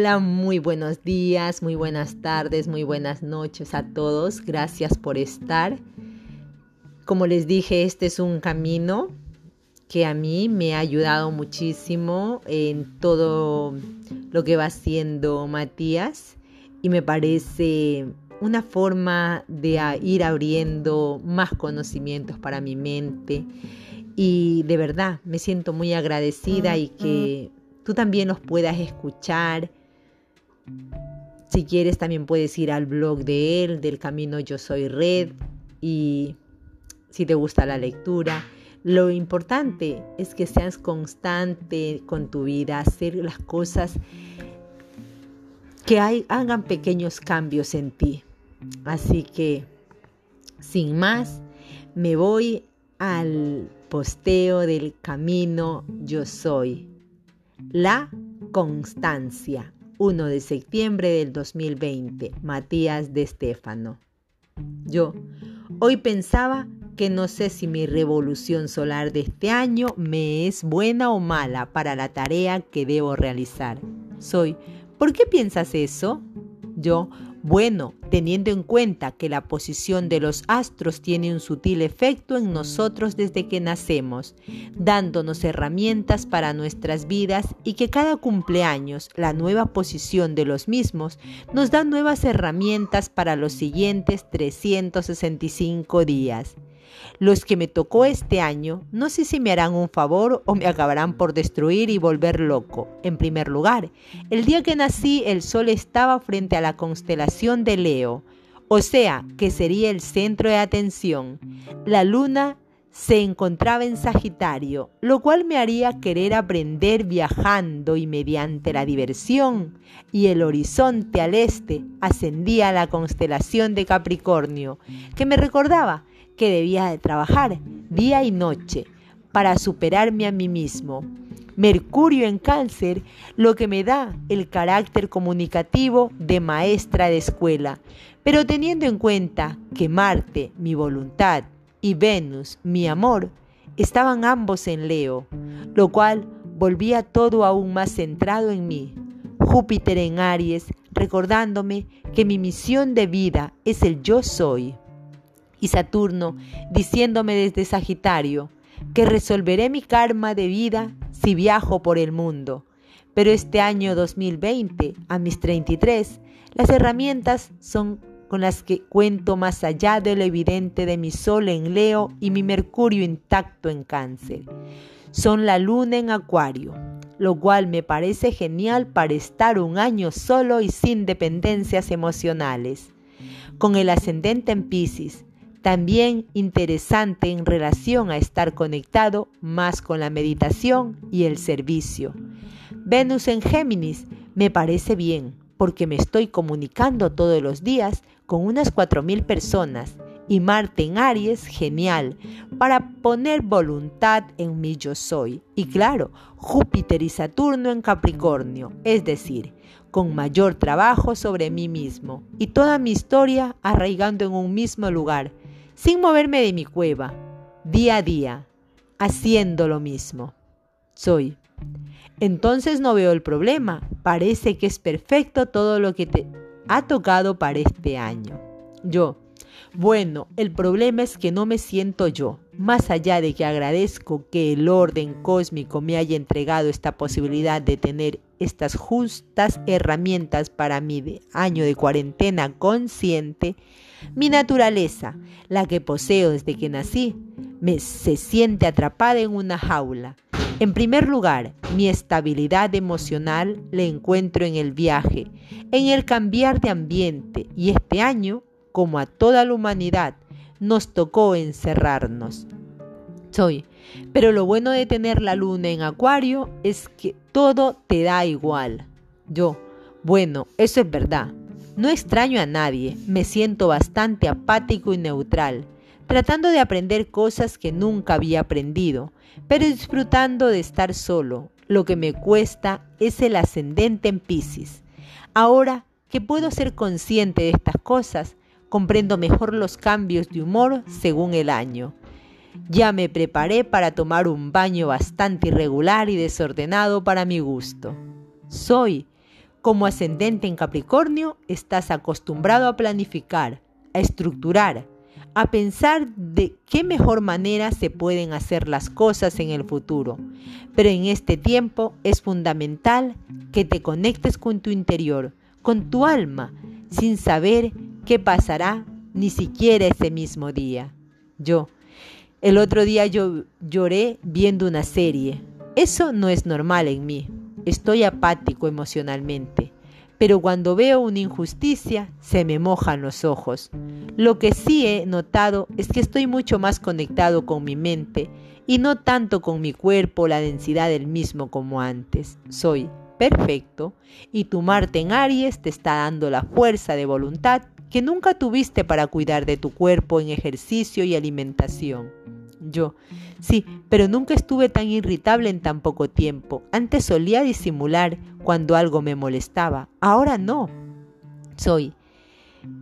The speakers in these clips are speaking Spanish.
Hola, muy buenos días, muy buenas tardes, muy buenas noches a todos. Gracias por estar. Como les dije, este es un camino que a mí me ha ayudado muchísimo en todo lo que va haciendo Matías y me parece una forma de ir abriendo más conocimientos para mi mente y de verdad me siento muy agradecida y que tú también los puedas escuchar. Si quieres también puedes ir al blog de él, del Camino Yo Soy Red, y si te gusta la lectura. Lo importante es que seas constante con tu vida, hacer las cosas que hagan pequeños cambios en ti. Así que, sin más, me voy al posteo del camino yo soy. La constancia. 1 de septiembre del 2020. Matías de Estéfano. Yo hoy pensaba que no sé si mi revolución solar de este año me es buena o mala para la tarea que debo realizar. Soy, ¿por qué piensas eso? Yo, bueno, teniendo en cuenta que la posición de los astros tiene un sutil efecto en nosotros desde que nacemos, dándonos herramientas para nuestras vidas y que cada cumpleaños la nueva posición de los mismos nos da nuevas herramientas para los siguientes 365 días. Los que me tocó este año, no sé si me harán un favor o me acabarán por destruir y volver loco. En primer lugar, el día que nací el sol estaba frente a la constelación de Leo, o sea, que sería el centro de atención. La luna se encontraba en Sagitario, lo cual me haría querer aprender viajando y mediante la diversión, y el horizonte al este ascendía a la constelación de Capricornio, que me recordaba que debía de trabajar día y noche para superarme a mí mismo. Mercurio en cáncer, lo que me da el carácter comunicativo de maestra de escuela, pero teniendo en cuenta que Marte, mi voluntad, y Venus, mi amor, estaban ambos en Leo, lo cual volvía todo aún más centrado en mí. Júpiter en Aries, recordándome que mi misión de vida es el yo soy y Saturno diciéndome desde Sagitario que resolveré mi karma de vida si viajo por el mundo. Pero este año 2020, a mis 33, las herramientas son con las que cuento más allá de lo evidente de mi Sol en Leo y mi Mercurio intacto en Cáncer. Son la Luna en Acuario, lo cual me parece genial para estar un año solo y sin dependencias emocionales. Con el ascendente en Pisces, también interesante en relación a estar conectado más con la meditación y el servicio. Venus en Géminis me parece bien porque me estoy comunicando todos los días con unas 4.000 personas y Marte en Aries, genial, para poner voluntad en mi yo soy. Y claro, Júpiter y Saturno en Capricornio, es decir, con mayor trabajo sobre mí mismo y toda mi historia arraigando en un mismo lugar, sin moverme de mi cueva, día a día, haciendo lo mismo. Soy. Entonces no veo el problema. Parece que es perfecto todo lo que te ha tocado para este año. Yo. Bueno, el problema es que no me siento yo. Más allá de que agradezco que el orden cósmico me haya entregado esta posibilidad de tener estas justas herramientas para mi año de cuarentena consciente, mi naturaleza, la que poseo desde que nací, me se siente atrapada en una jaula. En primer lugar, mi estabilidad emocional la encuentro en el viaje, en el cambiar de ambiente y este año, como a toda la humanidad, nos tocó encerrarnos. Soy, pero lo bueno de tener la luna en acuario es que todo te da igual. Yo, bueno, eso es verdad, no extraño a nadie, me siento bastante apático y neutral, tratando de aprender cosas que nunca había aprendido, pero disfrutando de estar solo. Lo que me cuesta es el ascendente en Pisces. Ahora que puedo ser consciente de estas cosas, comprendo mejor los cambios de humor según el año. Ya me preparé para tomar un baño bastante irregular y desordenado para mi gusto. Soy Como ascendente en Capricornio, estás acostumbrado a planificar, a estructurar, a pensar de qué mejor manera se pueden hacer las cosas en el futuro. Pero en este tiempo es fundamental que te conectes con tu interior, con tu alma, sin saber qué pasará ni siquiera ese mismo día. Yo, el otro día yo lloré viendo una serie. Eso no es normal en mí. Estoy apático emocionalmente pero cuando veo una injusticia se me mojan los ojos. Lo que sí he notado es que estoy mucho más conectado con mi mente y no tanto con mi cuerpo, la densidad del mismo como antes. Soy perfecto y tu Marte en Aries te está dando la fuerza de voluntad que nunca tuviste para cuidar de tu cuerpo en ejercicio y alimentación. Yo, sí, pero nunca estuve tan irritable en tan poco tiempo. Antes solía disimular cuando algo me molestaba. Ahora no. Soy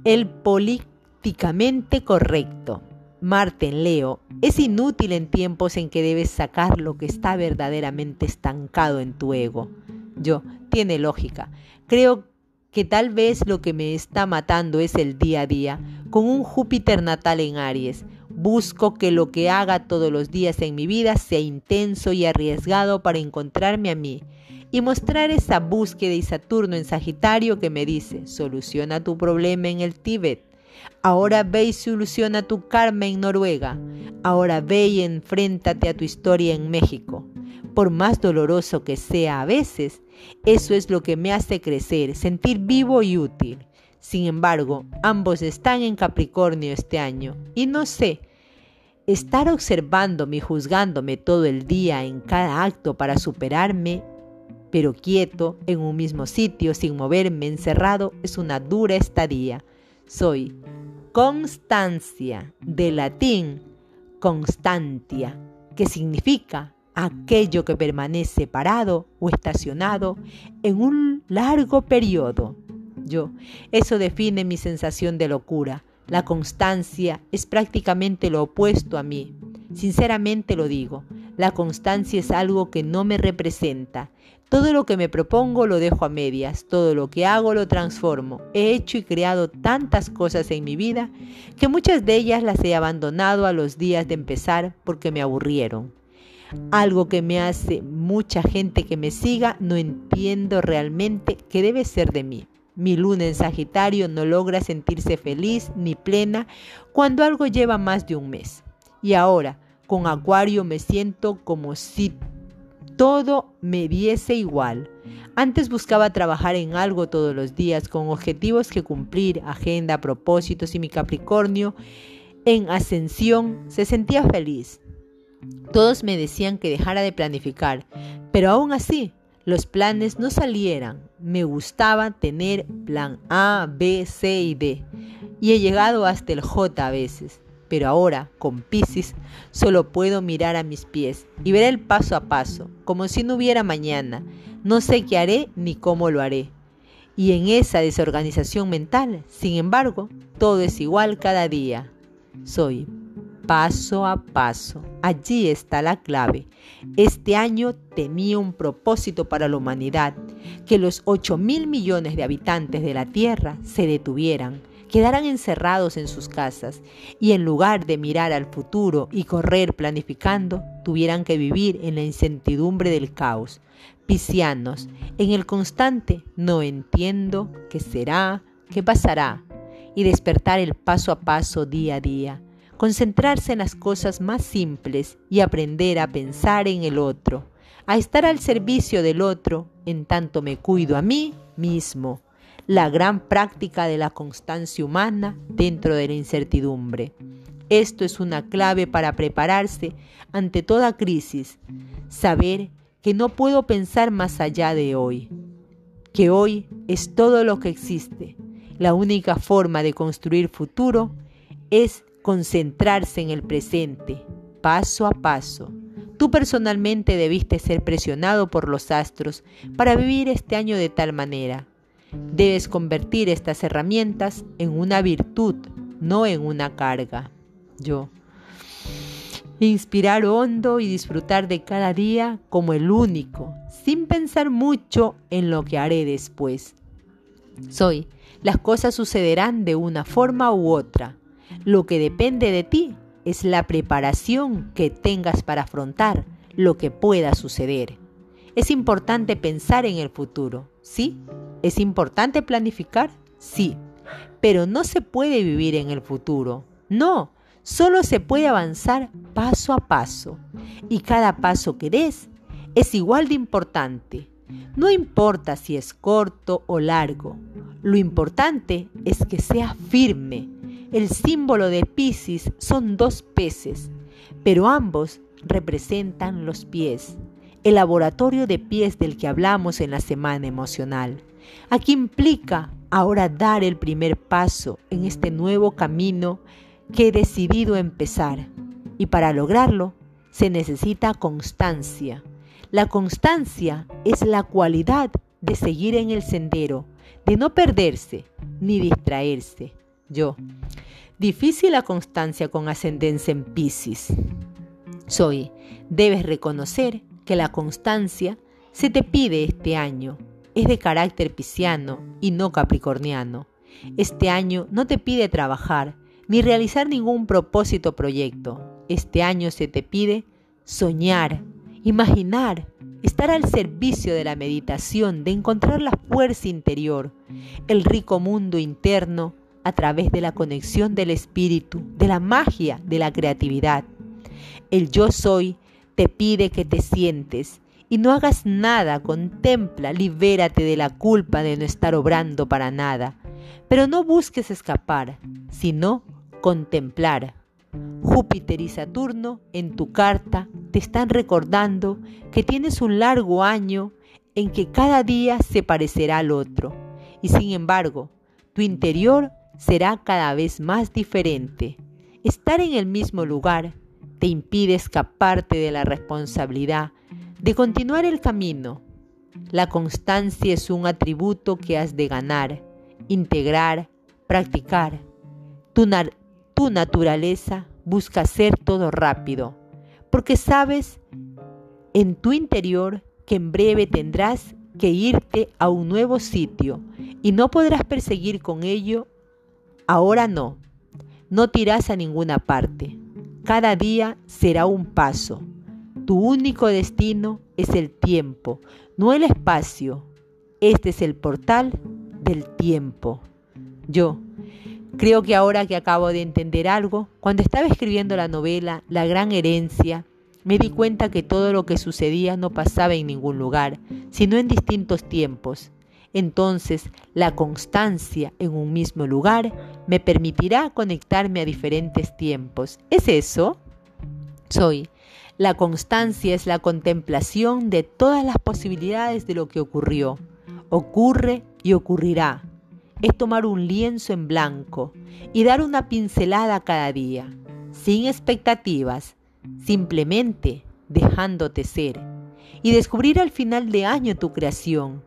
el políticamente correcto. Marten Leo, es inútil en tiempos en que debes sacar lo que está verdaderamente estancado en tu ego. Yo, tiene lógica. Creo que tal vez lo que me está matando es el día a día, con un Júpiter natal en Aries, Busco que lo que haga todos los días en mi vida sea intenso y arriesgado para encontrarme a mí y mostrar esa búsqueda y Saturno en Sagitario que me dice, soluciona tu problema en el Tíbet. Ahora ve y soluciona tu karma en Noruega. Ahora ve y enfréntate a tu historia en México. Por más doloroso que sea a veces, eso es lo que me hace crecer, sentir vivo y útil. Sin embargo, ambos están en Capricornio este año y no sé, estar observándome y juzgándome todo el día en cada acto para superarme, pero quieto, en un mismo sitio, sin moverme, encerrado, es una dura estadía. Soy constancia, de latín constantia, que significa aquello que permanece parado o estacionado en un largo periodo yo. Eso define mi sensación de locura. La constancia es prácticamente lo opuesto a mí. Sinceramente lo digo, la constancia es algo que no me representa. Todo lo que me propongo lo dejo a medias, todo lo que hago lo transformo. He hecho y creado tantas cosas en mi vida que muchas de ellas las he abandonado a los días de empezar porque me aburrieron. Algo que me hace mucha gente que me siga no entiendo realmente qué debe ser de mí. Mi luna en Sagitario no logra sentirse feliz ni plena cuando algo lleva más de un mes. Y ahora, con Acuario me siento como si todo me diese igual. Antes buscaba trabajar en algo todos los días con objetivos que cumplir, agenda, propósitos y mi Capricornio en ascensión se sentía feliz. Todos me decían que dejara de planificar, pero aún así los planes no salieran. Me gustaba tener plan A, B, C y D. Y he llegado hasta el J a veces. Pero ahora, con Pisces, solo puedo mirar a mis pies y ver el paso a paso, como si no hubiera mañana. No sé qué haré ni cómo lo haré. Y en esa desorganización mental, sin embargo, todo es igual cada día. Soy paso a paso. Allí está la clave. Este año tenía un propósito para la humanidad, que los 8 mil millones de habitantes de la Tierra se detuvieran, quedaran encerrados en sus casas y en lugar de mirar al futuro y correr planificando, tuvieran que vivir en la incertidumbre del caos. Piscianos, en el constante no entiendo qué será, qué pasará, y despertar el paso a paso día a día concentrarse en las cosas más simples y aprender a pensar en el otro, a estar al servicio del otro en tanto me cuido a mí mismo. La gran práctica de la constancia humana dentro de la incertidumbre. Esto es una clave para prepararse ante toda crisis. Saber que no puedo pensar más allá de hoy. Que hoy es todo lo que existe. La única forma de construir futuro es concentrarse en el presente, paso a paso. Tú personalmente debiste ser presionado por los astros para vivir este año de tal manera. Debes convertir estas herramientas en una virtud, no en una carga. Yo. Inspirar hondo y disfrutar de cada día como el único, sin pensar mucho en lo que haré después. Soy, las cosas sucederán de una forma u otra. Lo que depende de ti es la preparación que tengas para afrontar lo que pueda suceder. Es importante pensar en el futuro, ¿sí? ¿Es importante planificar? Sí. Pero no se puede vivir en el futuro. No, solo se puede avanzar paso a paso. Y cada paso que des es igual de importante. No importa si es corto o largo. Lo importante es que sea firme. El símbolo de Pisces son dos peces, pero ambos representan los pies el laboratorio de pies del que hablamos en la semana emocional. Aquí implica ahora dar el primer paso en este nuevo camino que he decidido empezar. Y para lograrlo se necesita constancia. La constancia es la cualidad de seguir en el sendero, de no perderse ni distraerse. Yo. Difícil la constancia con ascendencia en Pisces. Soy. Debes reconocer que la constancia se te pide este año. Es de carácter pisciano y no capricorniano. Este año no te pide trabajar ni realizar ningún propósito o proyecto. Este año se te pide soñar, imaginar, estar al servicio de la meditación, de encontrar la fuerza interior, el rico mundo interno a través de la conexión del espíritu, de la magia, de la creatividad. El yo soy te pide que te sientes y no hagas nada, contempla, libérate de la culpa de no estar obrando para nada. Pero no busques escapar, sino contemplar. Júpiter y Saturno en tu carta te están recordando que tienes un largo año en que cada día se parecerá al otro, y sin embargo, tu interior será cada vez más diferente. Estar en el mismo lugar te impide escaparte de la responsabilidad de continuar el camino. La constancia es un atributo que has de ganar, integrar, practicar. Tu, tu naturaleza busca hacer todo rápido, porque sabes en tu interior que en breve tendrás que irte a un nuevo sitio y no podrás perseguir con ello. Ahora no, no tirás a ninguna parte. Cada día será un paso. Tu único destino es el tiempo, no el espacio. Este es el portal del tiempo. Yo creo que ahora que acabo de entender algo, cuando estaba escribiendo la novela La gran herencia, me di cuenta que todo lo que sucedía no pasaba en ningún lugar, sino en distintos tiempos. Entonces, la constancia en un mismo lugar me permitirá conectarme a diferentes tiempos. ¿Es eso? Soy. La constancia es la contemplación de todas las posibilidades de lo que ocurrió, ocurre y ocurrirá. Es tomar un lienzo en blanco y dar una pincelada cada día, sin expectativas, simplemente dejándote ser, y descubrir al final de año tu creación,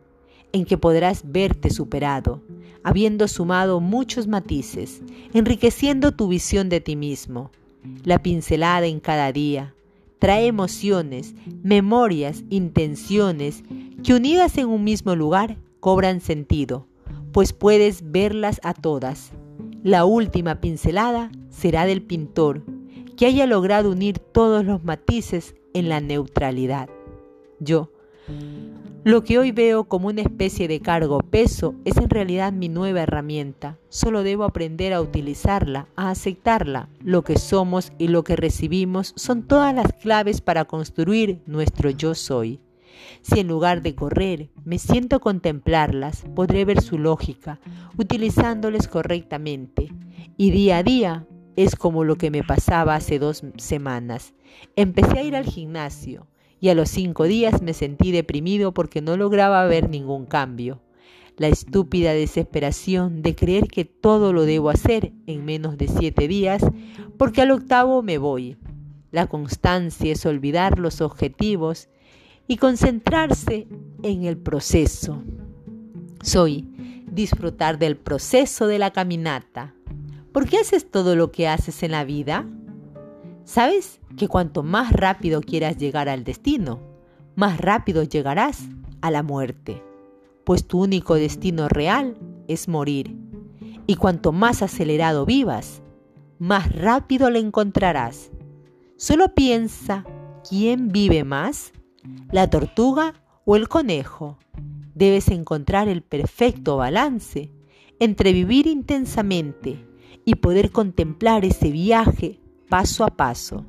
en que podrás verte superado, habiendo sumado muchos matices, enriqueciendo tu visión de ti mismo. La pincelada en cada día trae emociones, memorias, intenciones que unidas en un mismo lugar cobran sentido, pues puedes verlas a todas. La última pincelada será del pintor, que haya logrado unir todos los matices en la neutralidad. Yo, lo que hoy veo como una especie de cargo peso es en realidad mi nueva herramienta. Solo debo aprender a utilizarla, a aceptarla. Lo que somos y lo que recibimos son todas las claves para construir nuestro yo soy. Si en lugar de correr me siento contemplarlas, podré ver su lógica, utilizándoles correctamente. Y día a día es como lo que me pasaba hace dos semanas. Empecé a ir al gimnasio y a los cinco días me sentí deprimido porque no lograba ver ningún cambio. La estúpida desesperación de creer que todo lo debo hacer en menos de siete días porque al octavo me voy. La constancia es olvidar los objetivos y concentrarse en el proceso. Soy disfrutar del proceso de la caminata. ¿Por qué haces todo lo que haces en la vida? ¿Sabes que cuanto más rápido quieras llegar al destino, más rápido llegarás a la muerte? Pues tu único destino real es morir. Y cuanto más acelerado vivas, más rápido le encontrarás. Solo piensa, ¿quién vive más? ¿La tortuga o el conejo? Debes encontrar el perfecto balance entre vivir intensamente y poder contemplar ese viaje paso a paso.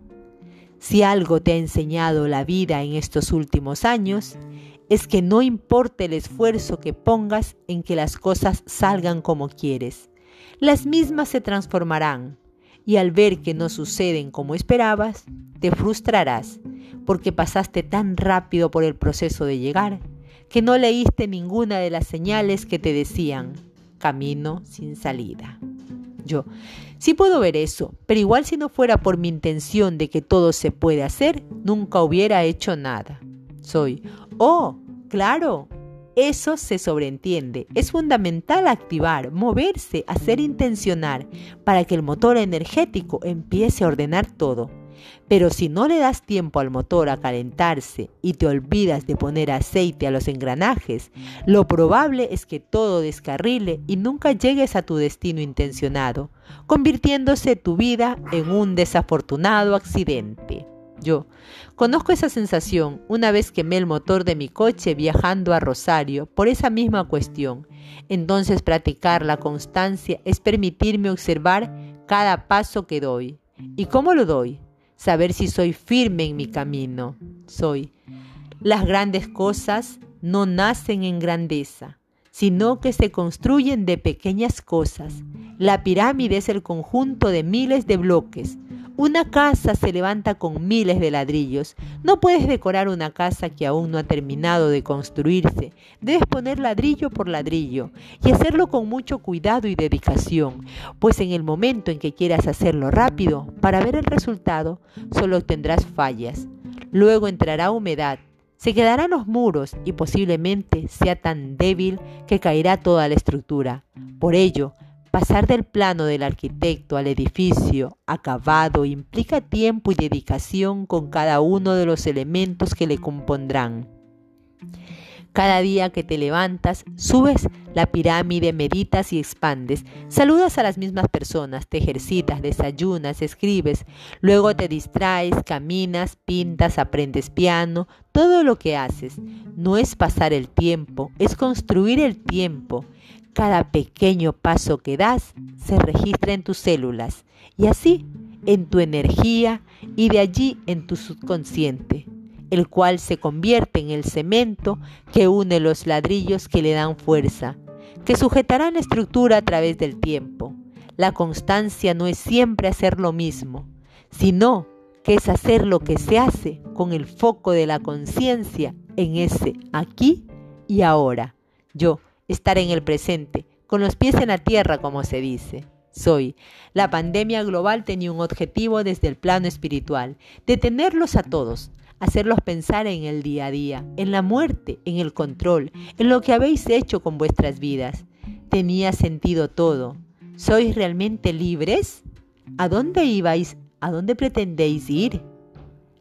Si algo te ha enseñado la vida en estos últimos años, es que no importa el esfuerzo que pongas en que las cosas salgan como quieres, las mismas se transformarán y al ver que no suceden como esperabas, te frustrarás porque pasaste tan rápido por el proceso de llegar que no leíste ninguna de las señales que te decían camino sin salida. Yo, sí puedo ver eso, pero igual si no fuera por mi intención de que todo se puede hacer, nunca hubiera hecho nada. Soy, oh, claro, eso se sobreentiende. Es fundamental activar, moverse, hacer intencionar para que el motor energético empiece a ordenar todo. Pero si no le das tiempo al motor a calentarse y te olvidas de poner aceite a los engranajes, lo probable es que todo descarrile y nunca llegues a tu destino intencionado, convirtiéndose tu vida en un desafortunado accidente. Yo conozco esa sensación una vez quemé el motor de mi coche viajando a Rosario por esa misma cuestión. Entonces practicar la constancia es permitirme observar cada paso que doy. ¿Y cómo lo doy? Saber si soy firme en mi camino. Soy. Las grandes cosas no nacen en grandeza, sino que se construyen de pequeñas cosas. La pirámide es el conjunto de miles de bloques, una casa se levanta con miles de ladrillos. No puedes decorar una casa que aún no ha terminado de construirse. Debes poner ladrillo por ladrillo y hacerlo con mucho cuidado y dedicación, pues en el momento en que quieras hacerlo rápido, para ver el resultado, solo tendrás fallas. Luego entrará humedad, se quedarán los muros y posiblemente sea tan débil que caerá toda la estructura. Por ello, Pasar del plano del arquitecto al edificio acabado implica tiempo y dedicación con cada uno de los elementos que le compondrán. Cada día que te levantas, subes la pirámide, meditas y expandes, saludas a las mismas personas, te ejercitas, desayunas, escribes, luego te distraes, caminas, pintas, aprendes piano, todo lo que haces. No es pasar el tiempo, es construir el tiempo. Cada pequeño paso que das se registra en tus células y así en tu energía y de allí en tu subconsciente, el cual se convierte en el cemento que une los ladrillos que le dan fuerza, que sujetarán la estructura a través del tiempo. La constancia no es siempre hacer lo mismo, sino que es hacer lo que se hace con el foco de la conciencia en ese aquí y ahora. Yo, estar en el presente, con los pies en la tierra, como se dice. Soy. La pandemia global tenía un objetivo desde el plano espiritual, detenerlos a todos, hacerlos pensar en el día a día, en la muerte, en el control, en lo que habéis hecho con vuestras vidas. Tenía sentido todo. ¿Sois realmente libres? ¿A dónde ibais? ¿A dónde pretendéis ir?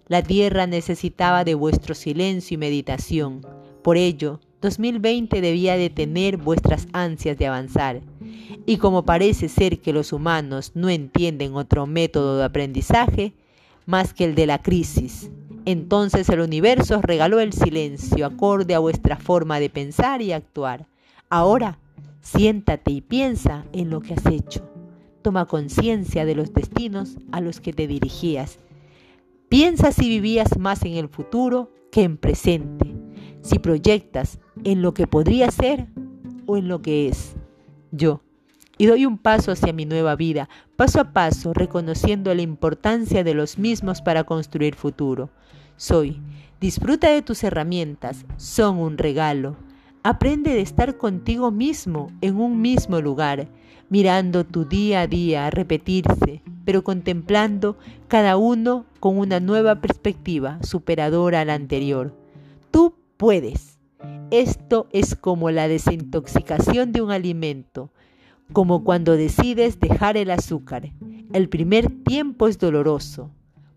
La tierra necesitaba de vuestro silencio y meditación. Por ello, 2020 debía detener vuestras ansias de avanzar. Y como parece ser que los humanos no entienden otro método de aprendizaje más que el de la crisis, entonces el universo os regaló el silencio acorde a vuestra forma de pensar y actuar. Ahora, siéntate y piensa en lo que has hecho. Toma conciencia de los destinos a los que te dirigías. Piensa si vivías más en el futuro que en presente si proyectas en lo que podría ser o en lo que es yo. Y doy un paso hacia mi nueva vida, paso a paso, reconociendo la importancia de los mismos para construir futuro. Soy. Disfruta de tus herramientas, son un regalo. Aprende de estar contigo mismo en un mismo lugar, mirando tu día a día repetirse, pero contemplando cada uno con una nueva perspectiva superadora a la anterior. Tú puedes. Esto es como la desintoxicación de un alimento, como cuando decides dejar el azúcar. El primer tiempo es doloroso,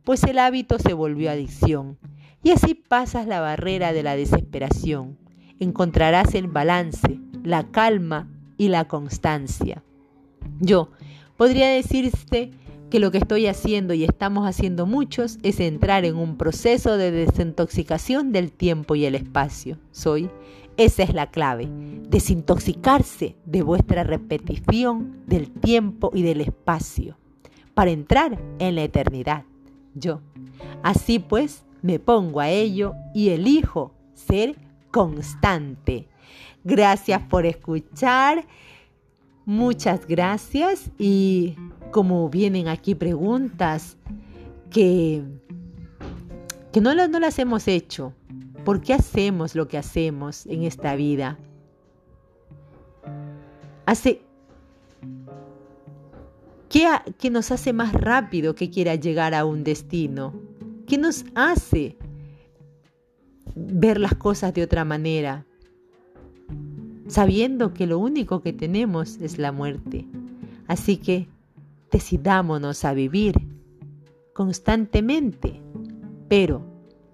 pues el hábito se volvió adicción, y así pasas la barrera de la desesperación. Encontrarás el balance, la calma y la constancia. Yo podría decirte que lo que estoy haciendo y estamos haciendo muchos es entrar en un proceso de desintoxicación del tiempo y el espacio. Soy, esa es la clave, desintoxicarse de vuestra repetición del tiempo y del espacio para entrar en la eternidad. Yo, así pues, me pongo a ello y elijo ser constante. Gracias por escuchar. Muchas gracias y como vienen aquí preguntas que, que no, no las hemos hecho, ¿por qué hacemos lo que hacemos en esta vida? Hace, ¿qué, ¿Qué nos hace más rápido que quiera llegar a un destino? ¿Qué nos hace ver las cosas de otra manera? sabiendo que lo único que tenemos es la muerte. Así que decidámonos a vivir constantemente, pero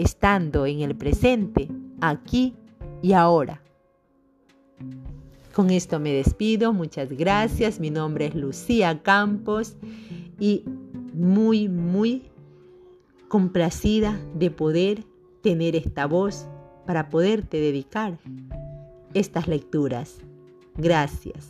estando en el presente, aquí y ahora. Con esto me despido, muchas gracias, mi nombre es Lucía Campos y muy, muy complacida de poder tener esta voz para poderte dedicar estas lecturas. Gracias.